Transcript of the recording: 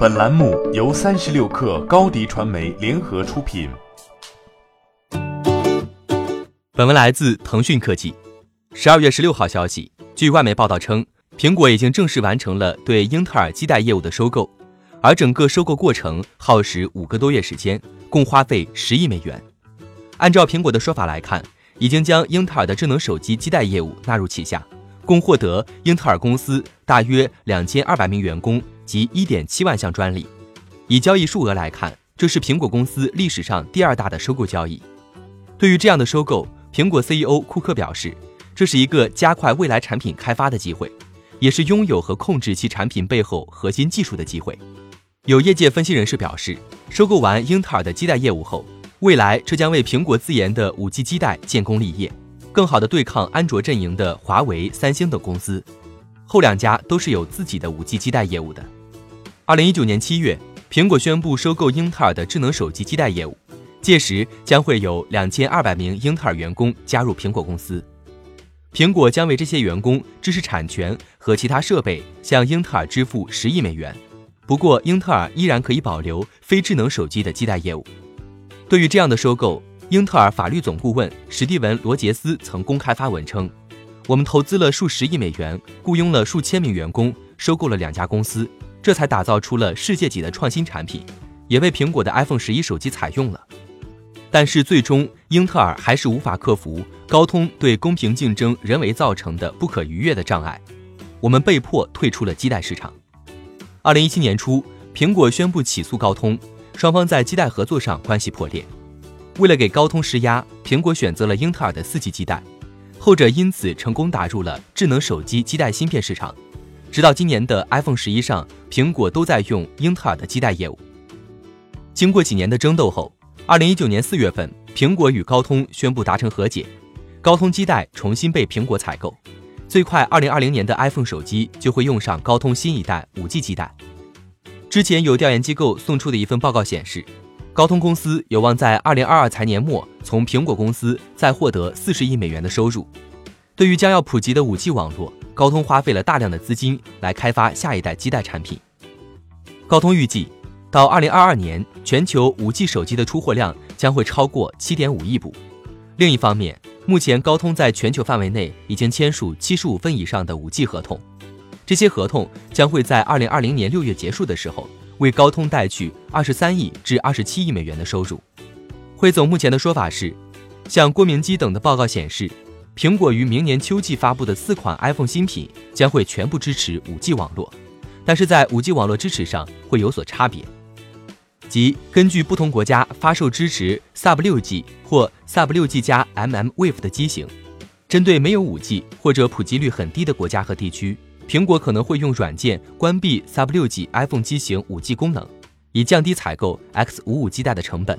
本栏目由三十六氪高低传媒联合出品。本文来自腾讯科技。十二月十六号消息，据外媒报道称，苹果已经正式完成了对英特尔基带业务的收购，而整个收购过程耗时五个多月时间，共花费十亿美元。按照苹果的说法来看，已经将英特尔的智能手机基带业务纳入旗下。共获得英特尔公司大约两千二百名员工及一点七万项专利。以交易数额来看，这是苹果公司历史上第二大的收购交易。对于这样的收购，苹果 CEO 库克表示，这是一个加快未来产品开发的机会，也是拥有和控制其产品背后核心技术的机会。有业界分析人士表示，收购完英特尔的基带业务后，未来这将为苹果自研的五 G 基带建功立业。更好地对抗安卓阵营的华为、三星等公司，后两家都是有自己的五 G 基带业务的。二零一九年七月，苹果宣布收购英特尔的智能手机基带业务，届时将会有两千二百名英特尔员工加入苹果公司。苹果将为这些员工知识产权和其他设备向英特尔支付十亿美元。不过，英特尔依然可以保留非智能手机的基带业务。对于这样的收购，英特尔法律总顾问史蒂文·罗杰斯曾公开发文称：“我们投资了数十亿美元，雇佣了数千名员工，收购了两家公司，这才打造出了世界级的创新产品，也被苹果的 iPhone 十一手机采用了。但是最终，英特尔还是无法克服高通对公平竞争人为造成的不可逾越的障碍，我们被迫退出了基带市场。二零一七年初，苹果宣布起诉高通，双方在基带合作上关系破裂。”为了给高通施压，苹果选择了英特尔的四 G 基带，后者因此成功打入了智能手机基带芯片市场。直到今年的 iPhone 十一上，苹果都在用英特尔的基带业务。经过几年的争斗后，二零一九年四月份，苹果与高通宣布达成和解，高通基带重新被苹果采购。最快二零二零年的 iPhone 手机就会用上高通新一代五 G 基带。之前有调研机构送出的一份报告显示。高通公司有望在二零二二财年末从苹果公司再获得四十亿美元的收入。对于将要普及的五 G 网络，高通花费了大量的资金来开发下一代基带产品。高通预计，到二零二二年，全球五 G 手机的出货量将会超过七点五亿部。另一方面，目前高通在全球范围内已经签署七十五份以上的五 G 合同，这些合同将会在二零二零年六月结束的时候。为高通带去二十三亿至二十七亿美元的收入。汇总目前的说法是，像郭明基等的报告显示，苹果于明年秋季发布的四款 iPhone 新品将会全部支持 5G 网络，但是在 5G 网络支持上会有所差别，即根据不同国家发售支持 Sub 6G 或 Sub 6G 加 mmWave 的机型，针对没有 5G 或者普及率很低的国家和地区。苹果可能会用软件关闭 Sub 6G iPhone 机型 5G 功能，以降低采购 X55 基带的成本。